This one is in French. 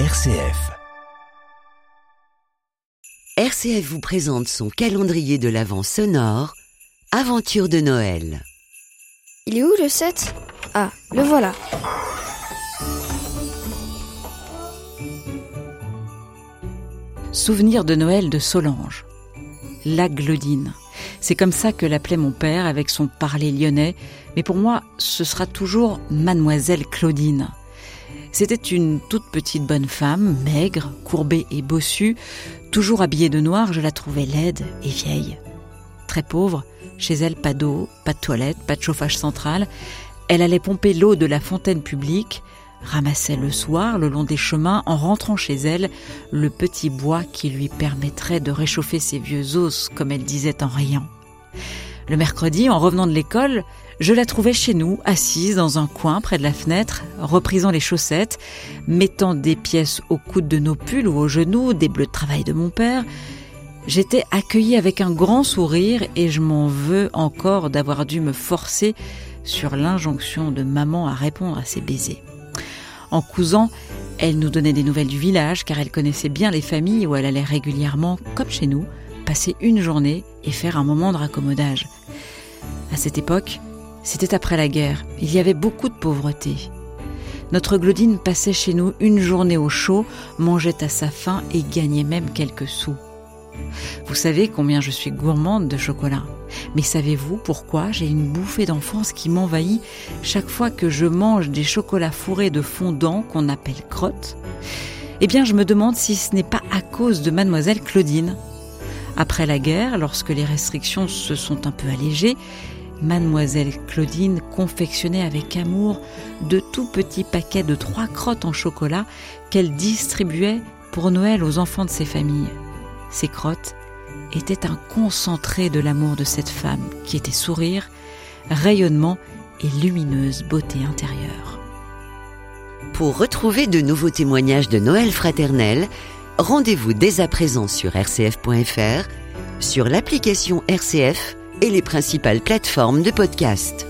RCF. RCF vous présente son calendrier de l'Avent sonore, Aventure de Noël. Il est où le 7 Ah, le voilà. Souvenir de Noël de Solange. La Glodine. C'est comme ça que l'appelait mon père avec son parler lyonnais, mais pour moi, ce sera toujours Mademoiselle Claudine. C'était une toute petite bonne femme, maigre, courbée et bossue, toujours habillée de noir, je la trouvais laide et vieille. Très pauvre, chez elle pas d'eau, pas de toilette, pas de chauffage central. Elle allait pomper l'eau de la fontaine publique, ramassait le soir, le long des chemins, en rentrant chez elle, le petit bois qui lui permettrait de réchauffer ses vieux os, comme elle disait en riant. Le mercredi, en revenant de l'école, je la trouvais chez nous, assise dans un coin près de la fenêtre, reprisant les chaussettes, mettant des pièces au coude de nos pulls ou aux genoux, des bleus de travail de mon père. J'étais accueillie avec un grand sourire et je m'en veux encore d'avoir dû me forcer sur l'injonction de maman à répondre à ses baisers. En cousant, elle nous donnait des nouvelles du village car elle connaissait bien les familles où elle allait régulièrement, comme chez nous, passer une journée et faire un moment de raccommodage. À cette époque, c'était après la guerre, il y avait beaucoup de pauvreté. Notre Glodine passait chez nous une journée au chaud, mangeait à sa faim et gagnait même quelques sous. Vous savez combien je suis gourmande de chocolat. Mais savez-vous pourquoi j'ai une bouffée d'enfance qui m'envahit chaque fois que je mange des chocolats fourrés de fondant qu'on appelle crottes? Eh bien, je me demande si ce n'est pas à cause de mademoiselle Claudine. Après la guerre, lorsque les restrictions se sont un peu allégées, mademoiselle Claudine confectionnait avec amour de tout petits paquets de trois crottes en chocolat qu'elle distribuait pour Noël aux enfants de ses familles. Ces crottes étaient un concentré de l'amour de cette femme qui était sourire, rayonnement et lumineuse beauté intérieure. Pour retrouver de nouveaux témoignages de Noël fraternel, rendez-vous dès à présent sur rcf.fr, sur l'application RCF et les principales plateformes de podcast.